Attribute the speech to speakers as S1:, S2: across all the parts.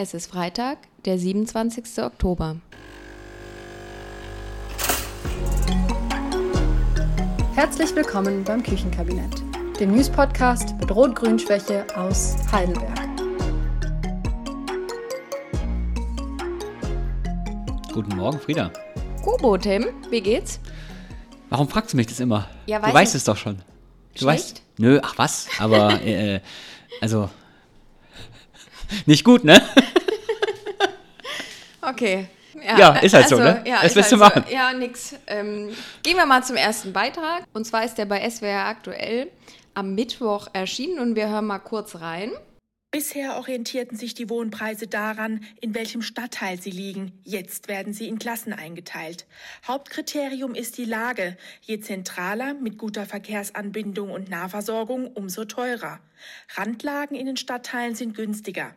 S1: Es ist Freitag, der 27. Oktober.
S2: Herzlich willkommen beim Küchenkabinett, dem News-Podcast mit Rot-Grün-Schwäche aus Heidelberg.
S3: Guten Morgen, Frieda.
S1: Kubo, Tim, wie geht's?
S3: Warum fragst du mich das immer?
S1: Ja,
S3: du
S1: weiß
S3: weißt
S1: ich-
S3: es doch schon. Du
S1: Schlecht?
S3: weißt. Nö, ach was, aber äh, also nicht gut, ne?
S1: Okay.
S3: Ja, ist halt so, ne?
S1: Ja,
S3: Was willst du
S1: halt
S3: machen?
S1: So. Ja, nix. Ähm, gehen wir mal zum ersten Beitrag. Und zwar ist der bei SWR aktuell am Mittwoch erschienen und wir hören mal kurz rein.
S4: Bisher orientierten sich die Wohnpreise daran, in welchem Stadtteil sie liegen. Jetzt werden sie in Klassen eingeteilt. Hauptkriterium ist die Lage. Je zentraler, mit guter Verkehrsanbindung und Nahversorgung, umso teurer. Randlagen in den Stadtteilen sind günstiger.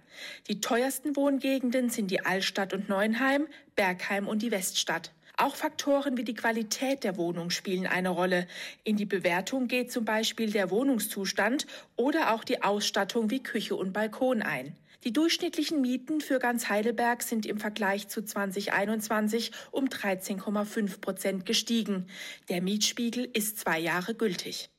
S4: Die teuersten Wohngegenden sind die Altstadt und Neuenheim, Bergheim und die Weststadt. Auch Faktoren wie die Qualität der Wohnung spielen eine Rolle. In die Bewertung geht zum Beispiel der Wohnungszustand oder auch die Ausstattung wie Küche und Balkon ein. Die durchschnittlichen Mieten für ganz Heidelberg sind im Vergleich zu 2021 um 13,5 Prozent gestiegen. Der Mietspiegel ist zwei Jahre gültig.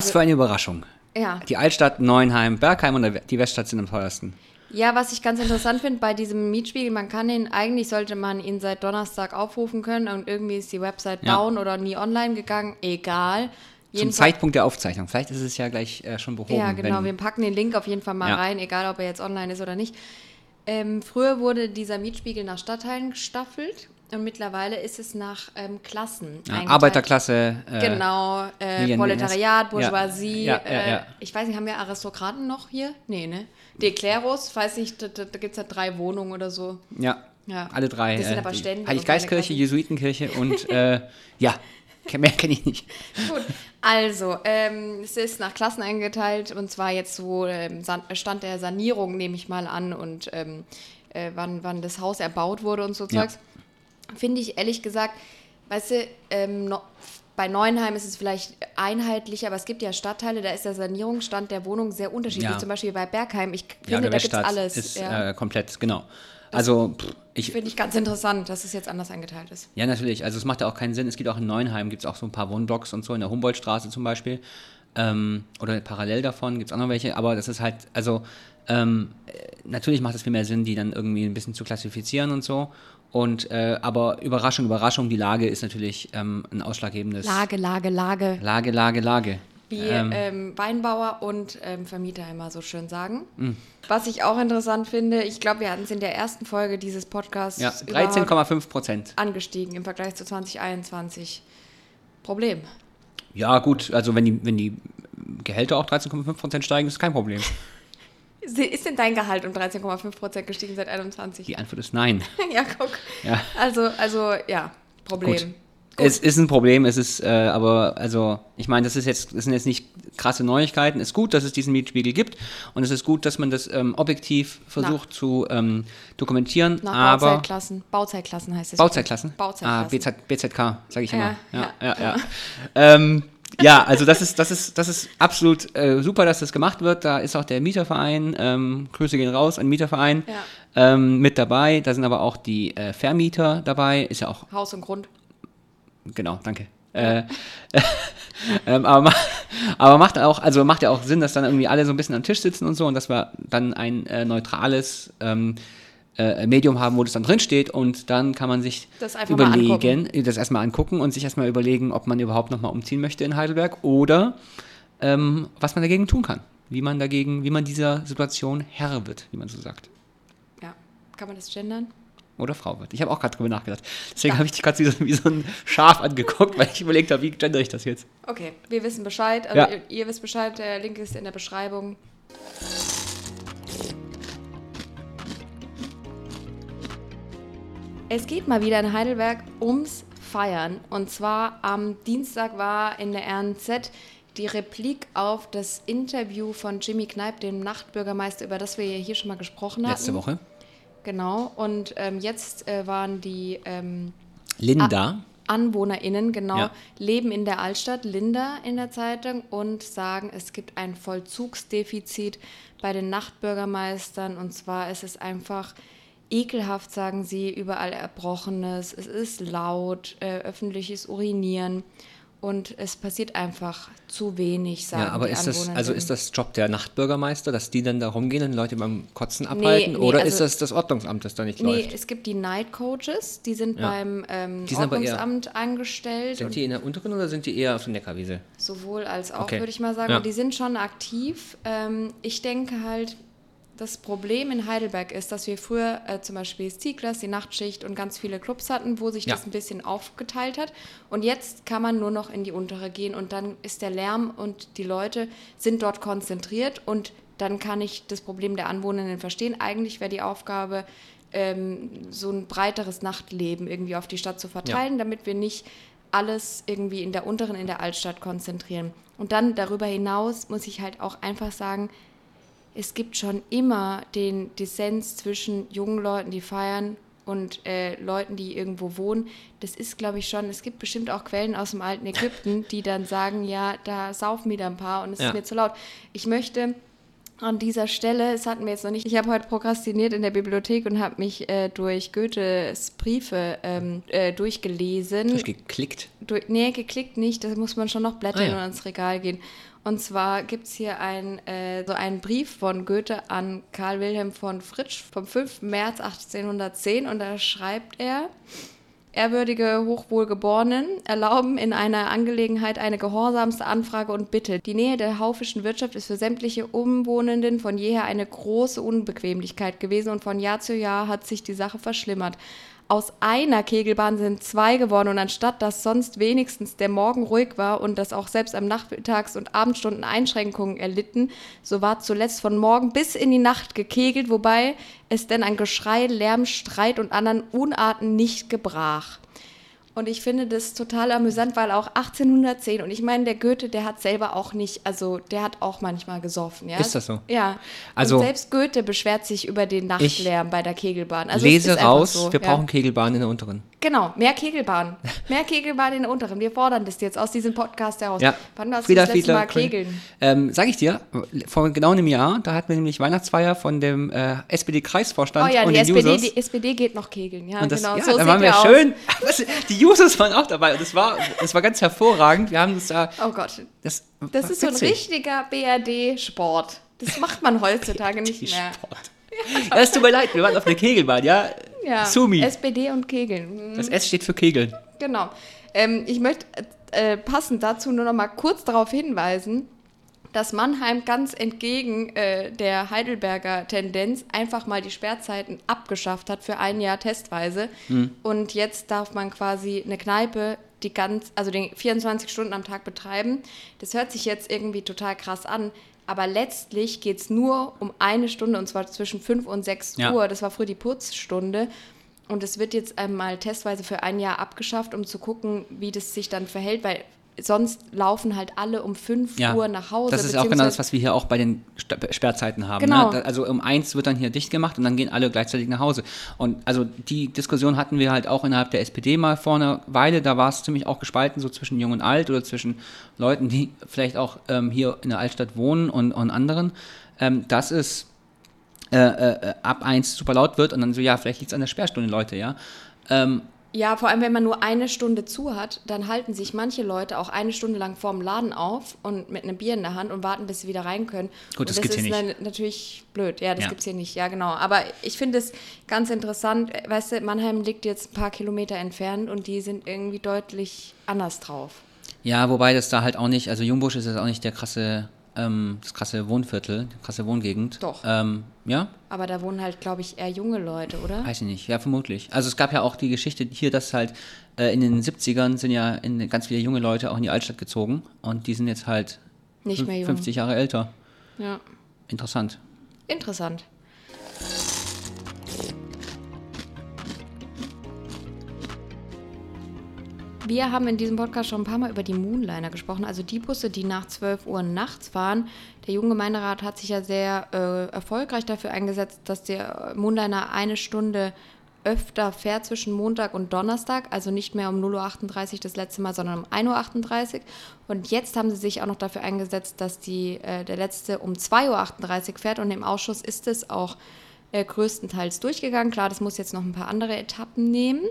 S3: Was für eine Überraschung.
S1: Ja.
S3: Die Altstadt, Neuenheim, Bergheim und die Weststadt sind am teuersten.
S1: Ja, was ich ganz interessant finde bei diesem Mietspiegel, man kann ihn, eigentlich sollte man ihn seit Donnerstag aufrufen können und irgendwie ist die Website
S3: Ja.
S1: down oder nie online gegangen. Egal.
S3: Zum
S1: Jedenfalls-
S3: Zeitpunkt der Aufzeichnung. Vielleicht ist es ja gleich äh, schon behoben.
S1: Ja, genau. Wir
S3: Wenn,
S1: packen den Link auf jeden Fall mal
S3: Ja.
S1: rein, egal ob er jetzt online ist oder nicht. Ähm, früher wurde dieser Mietspiegel nach Stadtteilen gestaffelt und mittlerweile ist es nach ähm, Klassen
S3: ja. Arbeiterklasse. Äh,
S1: Genau, äh, Proletariat, Bourgeoisie.
S3: ja, ja,
S1: äh. Ich weiß nicht, haben wir Aristokraten noch hier? Nee, ne? De Cleros, weiß nicht, da, da, gibt es ja drei Wohnungen oder so.
S3: Ja,
S1: Ja.
S3: alle drei.
S1: Das sind
S3: äh,
S1: aber Stände
S3: Heiliggeistkirche, Jesuitenkirche und äh, ja, mehr kenne ich nicht.
S1: Gut, also, ähm, es ist nach Klassen eingeteilt und zwar jetzt so ähm, Stand der Sanierung, nehme ich mal an, und ähm, äh, wann, wann das Haus erbaut wurde und so. Zeugs. Finde ich ehrlich gesagt, weißt du, ähm, no, bei Neuenheim ist es vielleicht einheitlicher, aber es gibt ja Stadtteile, da ist der Sanierungsstand der Wohnung sehr unterschiedlich.
S3: Ja.
S1: Zum Beispiel bei Bergheim. Ich
S3: Ja,
S1: finde,
S3: der
S1: da gibt es alles.
S3: ist
S1: ja.
S3: äh, komplett, genau. Also, pff, ich,
S1: Finde ich ganz interessant, dass es jetzt anders eingeteilt ist.
S3: Ja, natürlich. Also es macht ja auch keinen Sinn. Es gibt auch in Neuenheim, gibt es auch so ein paar Wohnblocks und so, in der Humboldtstraße zum Beispiel. Ähm, oder parallel davon gibt es auch noch welche. Aber das ist halt, also ähm, äh, natürlich macht es viel mehr Sinn, die dann irgendwie ein bisschen zu klassifizieren und so. Und äh, aber Überraschung, Überraschung, die Lage ist natürlich ähm, ein ausschlaggebendes.
S1: Lage, Lage, Lage.
S3: Lage, Lage, Lage.
S1: wie
S3: Ähm,
S1: ähm, Weinbauer und ähm, Vermieter immer so schön sagen.
S3: Mm.
S1: Was ich auch interessant finde, ich glaube, wir hatten es in der ersten Folge dieses Podcasts
S3: ja,
S1: überhaupt
S3: 13,5 Prozent.
S1: angestiegen im Vergleich zu 2021. Problem.
S3: Ja, gut, also wenn die, wenn die Gehälter auch 13,5 Prozent steigen, ist kein Problem.
S1: Ist denn dein Gehalt um 13,5 Prozent gestiegen seit 21?
S3: Die Antwort ist nein.
S1: ja, guck.
S3: Ja.
S1: Also, also, ja, Problem.
S3: Gut. Es ist ein Problem, es ist äh, aber, also, ich meine, das ist jetzt, das sind jetzt nicht krasse Neuigkeiten. Es ist gut, dass es diesen Mietspiegel gibt und es ist gut, dass man das ähm, objektiv versucht zu ähm, dokumentieren.
S1: Nach
S3: aber
S1: Bauzeitklassen. Bauzeitklassen heißt es.
S3: Bauzeitklassen?
S1: Bauzeitklassen.
S3: Ah, BZ, BZK, sage ich immer.
S1: Ja,
S3: Ja, ja, ja. ähm, ja, also das ist, das ist, das ist absolut äh, super, dass das gemacht wird. Da ist auch der Mieterverein, ähm, Grüße gehen raus an den Mieterverein,
S1: Ja.
S3: ähm, mit dabei. Da sind aber auch die äh, Vermieter dabei, ist ja auch
S1: Haus und Grund.
S3: Genau, danke. Äh, ähm, aber, aber macht auch, also macht ja auch Sinn, dass dann irgendwie alle so ein bisschen am Tisch sitzen und so und dass wir dann ein äh, neutrales ähm, äh, Medium haben, wo das dann drin steht und dann kann man sich
S1: Das
S3: überlegen, das erstmal angucken und sich erstmal überlegen, ob man überhaupt nochmal umziehen möchte in Heidelberg oder ähm, was man dagegen tun kann. Wie man dagegen, wie man dieser Situation Herr wird, wie man so sagt.
S1: Ja. Kann man das gendern?
S3: Oder Frau wird. Ich habe auch gerade drüber nachgedacht. Deswegen habe ich dich gerade wie, so- wie so ein Schaf angeguckt, weil ich überlegt habe, wie gender ich das jetzt.
S1: Okay, wir wissen Bescheid. Also
S3: Ja.
S1: ihr, ihr wisst Bescheid, der Link ist in der Beschreibung. Es geht mal wieder in Heidelberg ums Feiern. Und zwar am Dienstag war in der RNZ die Replik auf das Interview von Jimmy Kneip, dem Nachtbürgermeister, über das wir ja hier schon mal gesprochen hatten.
S3: Letzte Woche.
S1: Genau. Und ähm, jetzt äh, waren die ähm,
S3: Linda.
S1: AnwohnerInnen, genau,
S3: Ja.
S1: leben in der Altstadt, Linda in der Zeitung, und sagen, es gibt ein Vollzugsdefizit bei den Nachtbürgermeistern. Und zwar ist es einfach ekelhaft, sagen sie, überall Erbrochenes, es ist laut, äh, öffentliches Urinieren. Und es passiert einfach zu wenig, sagen
S3: Ja, aber ist das, also ist das Job der Nachtbürgermeister, dass die dann da rumgehen und Leute beim Kotzen abhalten?
S1: nee,
S3: oder
S1: also-
S3: ist das das Ordnungsamt, das da nicht
S1: Nee,
S3: läuft?
S1: es gibt die Night Coaches, die sind
S3: Ja.
S1: beim ähm,
S3: Die sind aber eher-
S1: Ordnungsamt angestellt.
S3: Sind die in der unteren oder sind die eher auf der Neckarwiese?
S1: Sowohl als auch,
S3: Okay.
S1: würde ich mal sagen.
S3: Ja.
S1: Die sind schon aktiv. Ähm, ich denke halt, das Problem in Heidelberg ist, dass wir früher äh, zum Beispiel Ziegler, die Nachtschicht und ganz viele Clubs hatten, wo sich
S3: Ja.
S1: das ein bisschen aufgeteilt hat. Und jetzt kann man nur noch in die untere gehen und dann ist der Lärm und die Leute sind dort konzentriert und dann kann ich das Problem der Anwohnerinnen verstehen. Eigentlich wäre die Aufgabe, ähm, so ein breiteres Nachtleben irgendwie auf die Stadt zu verteilen, damit wir nicht alles irgendwie in der unteren, in der Altstadt konzentrieren. Und dann darüber hinaus muss ich halt auch einfach sagen, es gibt schon immer den Dissens zwischen jungen Leuten, die feiern und äh, Leuten, die irgendwo wohnen. Das ist, glaube ich, schon, es gibt bestimmt auch Quellen aus dem alten Ägypten, die dann sagen, ja, da saufen wieder ein paar und es
S3: Ja.
S1: ist mir zu laut. Ich möchte an dieser Stelle, es hatten wir jetzt noch nicht, ich habe heute prokrastiniert in der Bibliothek und habe mich äh, durch Goethes Briefe ähm, äh, durchgelesen.
S3: Durchgeklickt.
S1: Durch, nee, geklickt nicht, da muss man schon noch blättern
S3: Ah, ja.
S1: und ans Regal gehen. Und zwar gibt es hier ein, äh, so einen Brief von Goethe an Karl Wilhelm von Fritsch vom 5. März 1810 und da schreibt er, Ehrwürdige Hochwohlgeborenen erlauben in einer Angelegenheit eine gehorsamste Anfrage und Bitte. Die Nähe der haufischen Wirtschaft ist für sämtliche Umwohnenden von jeher eine große Unbequemlichkeit gewesen und von Jahr zu Jahr hat sich die Sache verschlimmert. Aus einer Kegelbahn sind zwei geworden und anstatt dass sonst wenigstens der Morgen ruhig war und dass auch selbst am Nachmittags- und Abendstunden Einschränkungen erlitten, so war zuletzt von Morgen bis in die Nacht gekegelt, wobei es denn an Geschrei, Lärm, Streit und anderen Unarten nicht gebrach. Und ich finde das total amüsant, weil auch 1810, und ich meine, der Goethe, der hat selber auch nicht, also der hat auch manchmal gesoffen, ja.
S3: Ist das so?
S1: Ja.
S3: Also-
S1: und selbst Goethe beschwert sich über den Nachtlärm bei der Kegelbahn. Also es
S3: Lese raus,
S1: so,
S3: wir
S1: ja.
S3: brauchen Kegelbahnen in der unteren.
S1: Genau, mehr Kegelbahn. Mehr Kegelbahn in der unteren. Wir fordern das jetzt aus diesem Podcast heraus.
S3: Ja.
S1: Wann warst
S3: Frieda
S1: du das Mal kegeln?
S3: Ähm, sag ich dir, vor genau einem Jahr, da hatten wir nämlich Weihnachtsfeier von dem äh, SPD-Kreisvorstand
S1: Oh ja,
S3: und
S1: die SPD,
S3: Users.
S1: die SPD geht noch kegeln. Ja,
S3: Und das,
S1: genau.
S3: ja,
S1: so
S3: da
S1: sieht
S3: waren wir
S1: aus.
S3: schön. Die Users waren auch dabei und das war, das war ganz hervorragend. Wir haben uns da.
S1: Oh Gott.
S3: Das,
S1: Das ist so ein richtiger BRD-Sport. Das macht man heutzutage nicht mehr.
S3: Ja, es tut mir leid, wir waren auf der Kegelbahn, ja?
S1: Ja,
S3: Sumi.
S1: SPD und Kegeln. Mhm.
S3: das S steht für Kegeln.
S1: Genau. Ähm, ich möchte äh, passend dazu nur noch mal kurz darauf hinweisen, dass Mannheim ganz entgegen äh, der Heidelberger Tendenz einfach mal die Sperrzeiten abgeschafft hat für ein Jahr testweise. Und jetzt darf man quasi eine Kneipe die ganz, also den 24 Stunden am Tag betreiben. Das hört sich jetzt irgendwie total krass an. Aber letztlich geht es nur um eine Stunde und zwar zwischen 5 und 6
S3: Ja.
S1: Uhr. Das war früher die Putzstunde. Und es wird jetzt einmal testweise für ein Jahr abgeschafft, um zu gucken, wie das sich dann verhält, weil sonst laufen halt alle um 5
S3: Ja,
S1: Uhr nach Hause.
S3: das ist auch genau das, was wir hier auch bei den Sta- Sperrzeiten haben.
S1: Genau.
S3: Ne? Also um eins wird dann hier dicht gemacht und dann gehen alle gleichzeitig nach Hause. Und also die Diskussion hatten wir halt auch innerhalb der SPD mal vor einer Weile. Da war es ziemlich auch gespalten, so zwischen Jung und Alt oder zwischen Leuten, die vielleicht auch ähm, hier in der Altstadt wohnen und, und anderen. Ähm, dass es äh, äh, ab eins super laut wird und dann so, ja, vielleicht liegt es an der Sperrstunde, Leute, ja. Ähm,
S1: Ja, vor allem, wenn man nur eine Stunde zu hat, dann halten sich manche Leute auch eine Stunde lang vorm Laden auf und mit einem Bier in der Hand und warten, bis sie wieder rein können.
S3: Gut,
S1: und
S3: das
S1: das
S3: gibt's
S1: ist
S3: hier
S1: dann natürlich blöd. Ja, das
S3: Ja.
S1: gibt's hier nicht. Ja, genau. Aber ich finde es ganz interessant. Weißt du, Mannheim liegt jetzt ein paar Kilometer entfernt und die sind irgendwie deutlich anders drauf.
S3: Ja, wobei das da halt auch nicht, also Jungbusch ist jetzt auch nicht der krasse, ähm, das krasse Wohnviertel, die krasse Wohngegend.
S1: Doch.
S3: Ähm, ja,
S1: Aber da wohnen halt, glaube ich, eher junge Leute, oder?
S3: weiß ich nicht, ja, vermutlich. Also es gab ja auch die Geschichte hier, dass halt äh, in den 70ern sind ja in, ganz viele junge Leute auch in die Altstadt gezogen und die sind jetzt halt
S1: Nicht mehr jung.
S3: 50 Jahre älter.
S1: Ja.
S3: Interessant.
S1: Interessant. Wir haben in diesem Podcast schon ein paar Mal über die Moonliner gesprochen, also die Busse, die nach 12 Uhr nachts fahren. Der junge Gemeinderat hat sich ja sehr äh, erfolgreich dafür eingesetzt, dass der Moonliner eine Stunde öfter fährt zwischen Montag und Donnerstag, also nicht mehr um 0.38 Uhr das letzte Mal, sondern um 1.38 Uhr. Und jetzt haben sie sich auch noch dafür eingesetzt, dass die, äh, der letzte um 2.38 Uhr fährt und im Ausschuss ist es auch äh, größtenteils durchgegangen. Klar, das muss jetzt noch ein paar andere Etappen nehmen.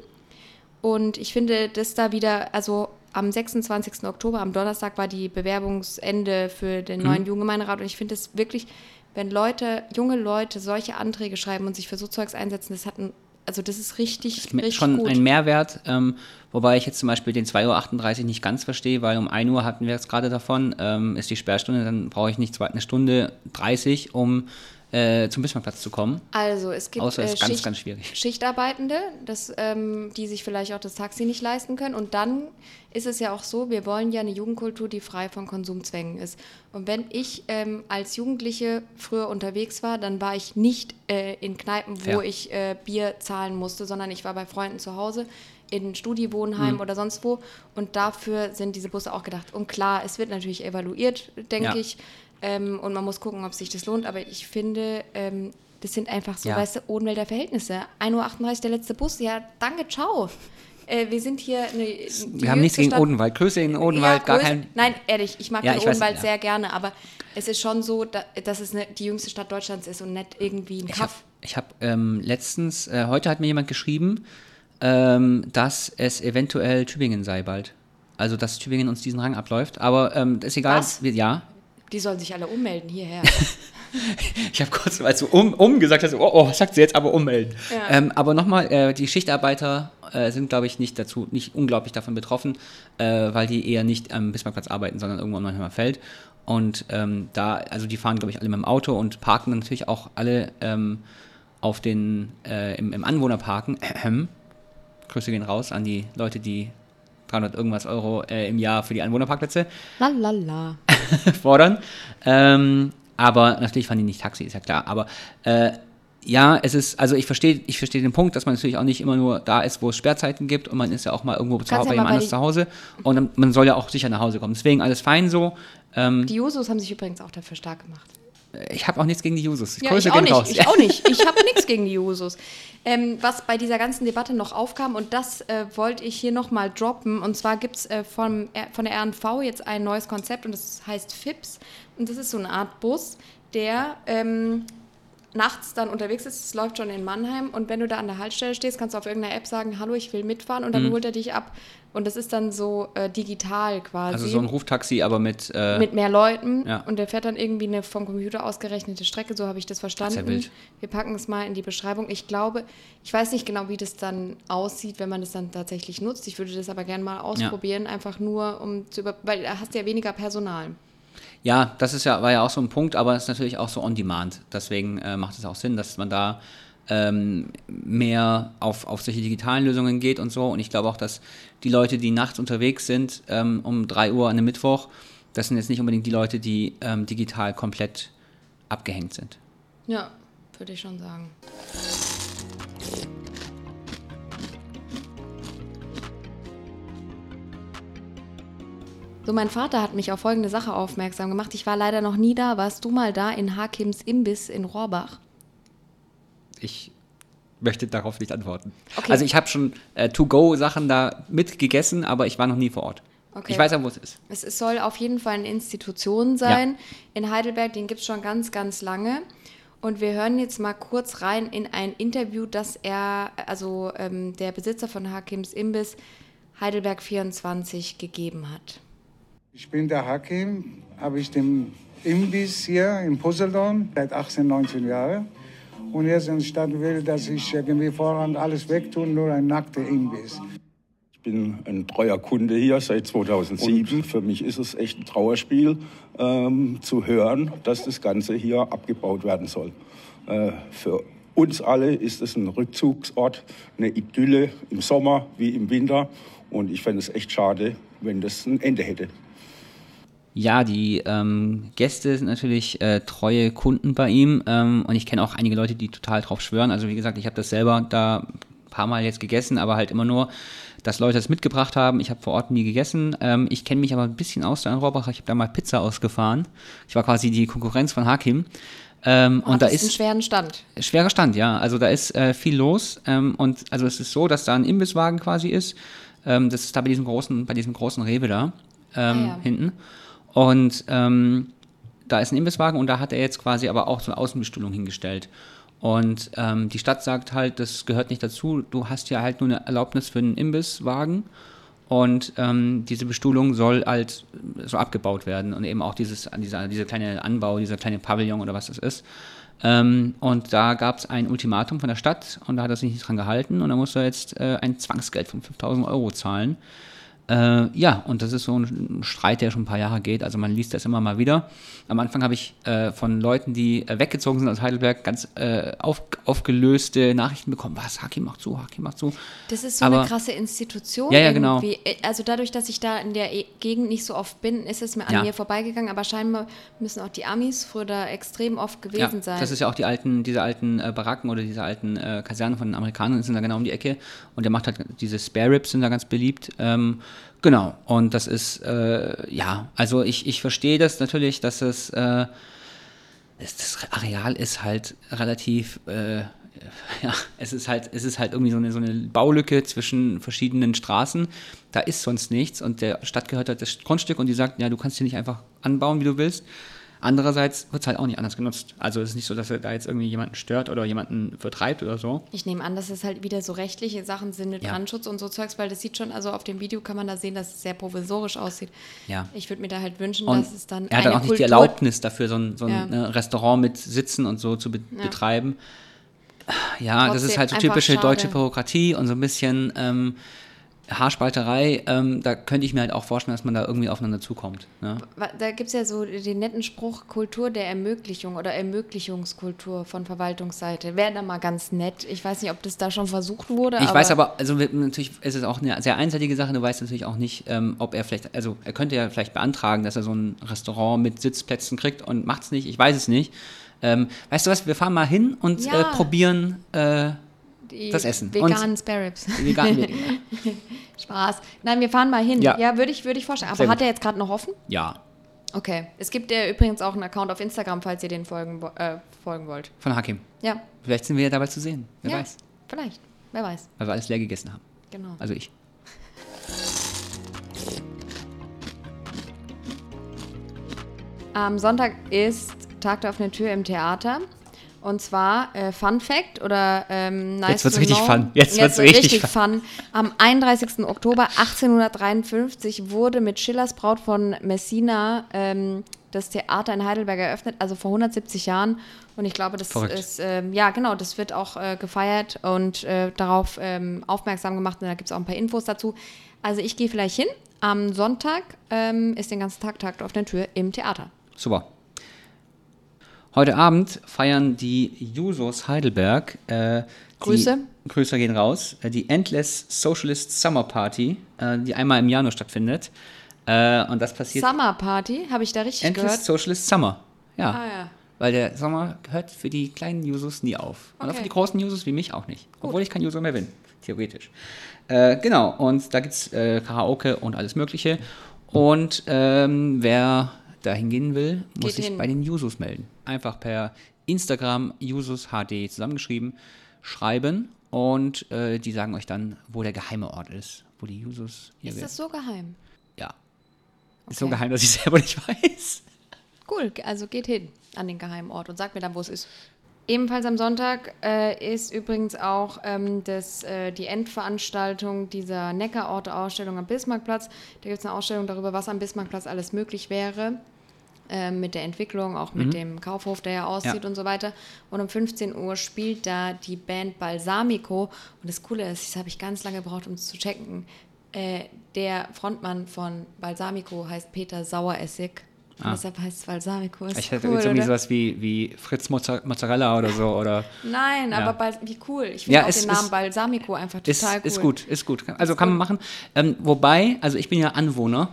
S1: Und ich finde, dass da wieder, also am 26. Oktober, am Donnerstag, war die Bewerbungsende für den mhm. neuen Jugendgemeinderat. Und ich finde es wirklich, wenn Leute, junge Leute solche Anträge schreiben und sich für so Zeugs einsetzen, das hat ein also das ist richtig, das ist richtig
S3: schon
S1: gut.
S3: ein Mehrwert, ähm, wobei ich jetzt zum Beispiel den 2.38 Uhr nicht ganz verstehe, weil um 1 Uhr hatten wir jetzt gerade davon, ähm, ist die Sperrstunde, dann brauche ich nicht zwei, eine Stunde 30, um äh, zum Bismarckplatz zu kommen.
S1: Also es gibt
S3: Außer es
S1: äh,
S3: ganz,
S1: Schicht,
S3: ganz schwierig.
S1: Schichtarbeitende, das, ähm, die sich vielleicht auch das Taxi nicht leisten können. Und dann ist es ja auch so, wir wollen ja eine Jugendkultur, die frei von Konsumzwängen ist. Und wenn ich ähm, als Jugendliche früher unterwegs war, dann war ich nicht äh, in Kneipen, wo ja. ich äh, Bier zahlen musste, sondern ich war bei Freunden zu Hause in Studiwohnheim mhm. oder sonst wo. Und dafür sind diese Busse auch gedacht. Und klar, es wird natürlich evaluiert, denke ja. ich. Ähm, und man muss gucken, ob sich das lohnt. Aber ich finde, ähm, das sind einfach so, ja. weißt du, Odenwälder Verhältnisse. 1.38 Uhr der letzte Bus. Ja, danke, ciao. Äh, wir sind hier eine,
S3: Wir haben nichts gegen Stadt. Odenwald. Grüße in Odenwald, ja, gar kein.
S1: Nein, ehrlich, ich mag ja, den Odenwald weiß, sehr gerne, aber es ist schon so, dass es eine, die jüngste Stadt Deutschlands ist und nicht irgendwie ein Kaff.
S3: Ich habe hab, ähm, letztens, äh, heute hat mir jemand geschrieben, ähm, dass es eventuell Tübingen sei bald. Also, dass Tübingen uns diesen Rang abläuft. Aber ähm, ist egal.
S1: Was?
S3: Wir, ja,
S1: die sollen sich alle ummelden hierher.
S3: ich habe kurz, als du um, um gesagt hast, oh, oh, was sagt sie jetzt, aber ummelden. Ja. Ähm, aber nochmal, äh, die Schichtarbeiter äh, sind, glaube ich, nicht dazu, nicht unglaublich davon betroffen, äh, weil die eher nicht am Bismarckplatz arbeiten, sondern irgendwo am Neuheimer Feld. Und ähm, da, also die fahren, glaube ich, alle mit dem Auto und parken natürlich auch alle ähm, auf den, äh, im, im Anwohnerparken. Grüße gehen raus an die Leute, die 300 irgendwas Euro äh, im Jahr für die Anwohnerparkplätze
S1: Lalala.
S3: fordern. Ähm, aber natürlich fahren die nicht Taxi, ist ja klar. Aber äh, ja, es ist, also ich verstehe ich versteh den Punkt, dass man natürlich auch nicht immer nur da ist, wo es Sperrzeiten gibt und man ist ja auch mal irgendwo zu Hause, bei jemand anders zu Hause und man soll ja auch sicher nach Hause kommen. Deswegen alles fein so.
S1: Ähm, die Jusos haben sich übrigens auch dafür stark gemacht.
S3: Ich habe auch nichts gegen die Jusos.
S1: Ja, ich, auch nicht, ich auch nicht. Ich habe nichts gegen die Jusos. Ähm, was bei dieser ganzen Debatte noch aufkam, und das äh, wollte ich hier nochmal droppen, und zwar gibt es äh, von, von der RNV jetzt ein neues Konzept und das heißt FIPS. Und das ist so eine Art Bus, der ähm, nachts dann unterwegs ist, es läuft schon in Mannheim und wenn du da an der Haltestelle stehst, kannst du auf irgendeiner App sagen, hallo, ich will mitfahren und dann mhm. holt er dich ab. Und das ist dann so äh, digital quasi.
S3: Also so ein Ruftaxi, aber mit...
S1: Äh, mit mehr Leuten ja. und der fährt dann irgendwie eine vom Computer ausgerechnete Strecke, so habe ich das verstanden. Sehr wild. Wir packen es mal in die Beschreibung. Ich glaube, ich weiß nicht genau, wie das dann aussieht, wenn man das dann tatsächlich nutzt. Ich würde das aber gerne mal ausprobieren, ja. einfach nur, um zu über... weil da hast du ja weniger Personal.
S3: Ja, das ist ja, war ja auch so ein Punkt, aber es ist natürlich auch so on demand. Deswegen äh, macht es auch Sinn, dass man da ähm, mehr auf, auf solche digitalen Lösungen geht und so. Und ich glaube auch, dass die Leute, die nachts unterwegs sind, ähm, um 3 Uhr an einem Mittwoch, das sind jetzt nicht unbedingt die Leute, die ähm, digital komplett abgehängt sind.
S1: Ja, würde ich schon sagen. So, mein Vater hat mich auf folgende Sache aufmerksam gemacht. Ich war leider noch nie da. Warst du mal da in Hakims Imbiss in Rohrbach?
S3: Ich möchte darauf nicht antworten. Okay. Also ich habe schon äh, To-Go-Sachen da mitgegessen, aber ich war noch nie vor Ort. Okay. Ich weiß ja, wo es ist.
S1: Es soll auf jeden Fall eine Institution sein ja. in Heidelberg. Den gibt es schon ganz, ganz lange. Und wir hören jetzt mal kurz rein in ein Interview, das er, also ähm, der Besitzer von Hakims Imbiss, Heidelberg 24 gegeben hat.
S5: Ich bin der Hakim, habe ich den Imbiss hier in Posseldorn seit 18, 19 Jahren. Und jetzt entstanden will, dass ich irgendwie voran alles wegtun, nur ein nackter Imbiss.
S6: Ich bin ein treuer Kunde hier seit 2007. Und für mich ist es echt ein Trauerspiel, ähm, zu hören, dass das Ganze hier abgebaut werden soll. Äh, für uns alle ist es ein Rückzugsort, eine Idylle im Sommer wie im Winter. Und ich fände es echt schade, wenn das ein Ende hätte.
S3: Ja, die ähm, Gäste sind natürlich äh, treue Kunden bei ihm ähm, und ich kenne auch einige Leute, die total drauf schwören. Also wie gesagt, ich habe das selber da ein paar Mal jetzt gegessen, aber halt immer nur, dass Leute das mitgebracht haben. Ich habe vor Ort nie gegessen. Ähm, ich kenne mich aber ein bisschen aus da in Rohrbach. Ich habe da mal Pizza ausgefahren. Ich war quasi die Konkurrenz von Hakim. Ähm, und da ist
S1: einen schweren Stand.
S3: schwerer Stand, ja. Also da ist äh, viel los. Ähm, und also es ist so, dass da ein Imbisswagen quasi ist. Ähm, das ist da bei diesem großen, bei diesem großen Rewe da ähm,
S1: Ah, ja.
S3: hinten. Und ähm, da ist ein Imbisswagen und da hat er jetzt quasi aber auch so eine Außenbestuhlung hingestellt. Und ähm, die Stadt sagt halt, das gehört nicht dazu. Du hast ja halt nur eine Erlaubnis für einen Imbisswagen. Und ähm, diese Bestuhlung soll halt so abgebaut werden und eben auch dieses, dieser, dieser kleine Anbau, dieser kleine Pavillon oder was das ist. Ähm, und da gab es ein Ultimatum von der Stadt und da hat er sich nicht dran gehalten und da musste er jetzt äh, ein Zwangsgeld von 5000 Euro zahlen. Äh, ja, und das ist so ein Streit, der schon ein paar Jahre geht. Also man liest das immer mal wieder. Am Anfang habe ich äh, von Leuten, die äh, weggezogen sind aus Heidelberg, ganz äh, auf, aufgelöste Nachrichten bekommen. Was, Haki macht zu, Haki macht zu.
S1: Das ist so
S3: Aber-
S1: eine krasse Institution.
S3: Ja, ja, genau.
S1: irgendwie. Also dadurch, dass ich da in der E- Gegend nicht so oft bin, ist es mir an
S3: Ja.
S1: mir vorbeigegangen. Aber scheinbar müssen auch die Amis früher da extrem oft gewesen
S3: Ja,
S1: sein.
S3: das ist ja auch die alten, diese alten äh, Baracken oder diese alten äh, Kasernen von den Amerikanern sind da genau um die Ecke. Und der macht halt diese Spare Ribs sind da ganz beliebt. Ähm, genau. Und das ist, äh, ja, also ich, ich verstehe das natürlich, dass es, äh, das Areal ist halt relativ, äh, ja, es ist halt, es ist halt irgendwie so eine, so eine Baulücke zwischen verschiedenen Straßen. Da ist sonst nichts und der Stadt gehört halt das Grundstück und die sagt, ja, du kannst hier nicht einfach anbauen, wie du willst. Andererseits wird es halt auch nicht anders genutzt. Also es ist nicht so, dass er da jetzt irgendwie jemanden stört oder jemanden vertreibt oder so.
S1: Ich nehme an, dass es halt wieder so rechtliche Sachen sind mit
S3: Ja.
S1: Brandschutz und so Zeugs, weil das sieht schon, also auf dem Video kann man da sehen, dass es sehr provisorisch aussieht.
S3: Ja.
S1: Ich würde mir da halt wünschen,
S3: Und
S1: dass es dann
S3: er hat dann auch nicht die
S1: Kultur-
S3: Erlaubnis dafür, so ein, so ein
S1: Ja.
S3: ne, Restaurant mit Sitzen und so zu be
S1: Ja.
S3: betreiben. Ja, das ist
S1: Trotzdem
S3: halt so typische
S1: schade.
S3: deutsche Bürokratie und so ein bisschen ähm, Haarspalterei. Ähm, da könnte ich mir halt auch vorstellen, dass man da irgendwie aufeinander zukommt. Ne?
S1: Da gibt es ja so den netten Spruch, Kultur der Ermöglichung oder Ermöglichungskultur von Verwaltungsseite. Wäre da mal ganz nett. Ich weiß nicht, ob das da schon versucht wurde.
S3: Ich weiß aber, also natürlich ist es auch eine sehr einseitige Sache. Du weißt natürlich auch nicht, ähm, ob er vielleicht, also er könnte ja vielleicht beantragen, dass er so ein Restaurant mit Sitzplätzen kriegt und macht es nicht. Ich weiß es nicht. Ähm, weißt du was, wir fahren mal hin und
S1: Ja.
S3: äh, probieren äh,
S1: Die
S3: das Essen.
S1: Veganen
S3: die veganen
S1: Spaß. Nein, wir fahren mal hin.
S3: Ja.
S1: Ja, würde ich, würde ich vorstellen.
S3: Sehr
S1: Aber hat
S3: gut.
S1: er jetzt gerade noch offen?
S3: Ja,
S1: Okay. Es gibt ja übrigens auch einen Account auf Instagram, falls ihr den folgen, äh, folgen wollt.
S3: von Hakim.
S1: Ja.
S3: Vielleicht sind wir ja dabei zu sehen. Wer
S1: ja,
S3: weiß.
S1: Vielleicht. Wer weiß.
S3: Weil wir alles leer gegessen haben.
S1: Genau.
S3: Also ich.
S1: Am Sonntag ist Tag der offenen Tür im Theater. Und zwar, äh, Fun Fact oder ähm, nice
S3: Jetzt wird's
S1: to
S3: richtig
S1: know.
S3: fun. Jetzt wird's richtig
S1: fun. Am 31. Oktober 1853 wurde mit Schillers Braut von Messina ähm, das Theater in Heidelberg eröffnet, also vor 170 Jahren. Und ich glaube, das
S3: Verrückt.
S1: ist, ähm, ja genau, das wird auch äh, gefeiert und äh, darauf ähm, aufmerksam gemacht. Und da gibt es auch ein paar Infos dazu. Also ich gehe vielleicht hin. Am Sonntag ähm, ist den ganzen Tag Tag der offenen Tür im Theater.
S3: Super. Heute Abend feiern die Jusos Heidelberg. Äh,
S1: Grüße.
S3: Die, Grüße gehen raus. Äh, die Endless Socialist Summer Party, äh, die einmal im Jahr nur stattfindet. Äh, und das passiert.
S1: Summer Party, habe ich da richtig
S3: Endless
S1: gehört?
S3: Socialist Summer. Ja.
S1: Ah ja.
S3: Weil der Sommer hört für die kleinen Jusos nie auf.
S1: Okay.
S3: für die großen Jusos wie mich auch nicht. Obwohl ich kein Juso mehr bin, theoretisch. Äh, genau, und da gibt es äh, Karaoke und alles Mögliche. Und ähm, wer da hingehen will, muss
S1: Geht
S3: sich
S1: hin.
S3: bei den Jusos melden. Einfach per Instagram Jusos HD zusammengeschrieben schreiben und äh, die sagen euch dann, wo der geheime Ort ist, wo die Jusos hier
S1: Ist
S3: werden.
S1: das so geheim?
S3: Ja. Ist so
S1: Okay.
S3: geheim, dass ich selber nicht weiß.
S1: Cool, also geht hin an den geheimen Ort und sagt mir dann, wo es ist. Ebenfalls am Sonntag äh, ist übrigens auch ähm, das, äh, die Endveranstaltung dieser Neckarorte-Ausstellung am Bismarckplatz. Da gibt es eine Ausstellung darüber, was am Bismarckplatz alles möglich wäre. Ähm, mit der Entwicklung, auch mit dem Kaufhof, der ja aussieht
S3: Mhm. Ja.
S1: und so weiter. Und um 15 Uhr spielt da die Band Balsamico. Und das Coole ist, das habe ich ganz lange gebraucht, um es zu checken. Äh, der Frontmann von Balsamico heißt Peter Saueressig.
S3: Ah.
S1: deshalb heißt es Balsamico. Ist
S3: Ich hätte
S1: cool,
S3: jetzt irgendwie
S1: oder?
S3: sowas wie, wie Fritz Mozza- Mozzarella oder so. Oder
S1: Nein,
S3: Ja.
S1: aber Bal wie cool. Ich finde
S3: Ja,
S1: auch
S3: es
S1: den Namen
S3: ist-
S1: Balsamico einfach
S3: ist,
S1: total cool.
S3: ist gut, ist gut. Also
S1: Ist
S3: kann man
S1: gut.
S3: machen. Ähm, wobei, also ich bin ja Anwohner.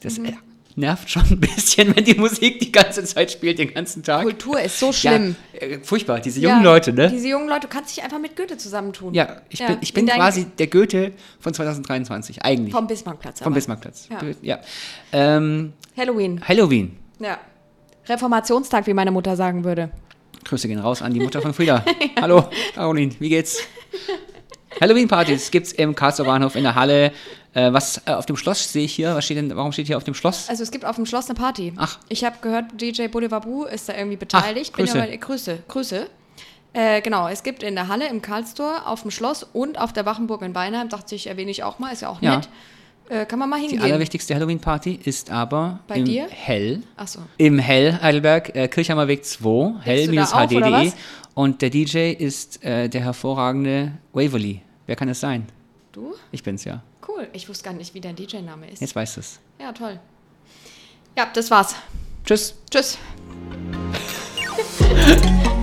S3: Das
S1: Mhm.
S3: Nervt schon ein bisschen, wenn die Musik die ganze Zeit spielt, den ganzen Tag.
S1: Kultur ist so schlimm.
S3: Ja, äh, furchtbar, diese jungen
S1: Ja,
S3: Leute, ne?
S1: Diese jungen Leute, du kannst dich einfach mit Goethe zusammentun.
S3: Ja, ich
S1: Ja,
S3: bin, ich bin quasi der Goethe von 2023, eigentlich.
S1: Vom Bismarckplatz.
S3: Vom
S1: aber.
S3: Bismarckplatz.
S1: Ja.
S3: Goethe, ja. Ähm,
S1: Halloween.
S3: Halloween.
S1: Ja. Reformationstag, wie meine Mutter sagen würde.
S3: Grüße gehen raus an die Mutter von Frieda. Hallo, Caroline, wie geht's? Halloween-Partys gibt es im Karlsruher Bahnhof in der Halle. Äh, was äh, auf dem Schloss sehe ich hier? Was steht denn, warum steht hier auf dem Schloss?
S1: Also es gibt auf dem Schloss eine Party.
S3: Ach.
S1: Ich habe gehört, DJ Boulevard ist da irgendwie beteiligt.
S3: Ach, Grüße.
S1: Aber, Grüße, Grüße. Äh, genau, es gibt in der Halle im Karlstor, auf dem Schloss und auf der Wachenburg in Weinheim, dachte ich, erwähne ich auch mal, ist ja auch
S3: Ja.
S1: nett. Äh, kann man mal
S3: Die
S1: hingehen.
S3: allerwichtigste Halloween-Party ist aber
S1: Bei
S3: im
S1: dir?
S3: Hell.
S1: Achso.
S3: Im Hell Heidelberg, äh, Kirchheimer Weg 2,
S1: Legst du da auf, oder
S3: hell-hd.de. Und der DJ ist äh, der hervorragende Waverly. Wer kann es sein?
S1: Du?
S3: Ich bin's ja.
S1: Cool. Ich wusste gar nicht, wie dein DJ-Name ist.
S3: Jetzt weißt du es.
S1: Ja, toll. Ja, das war's.
S3: Tschüss.
S1: Tschüss.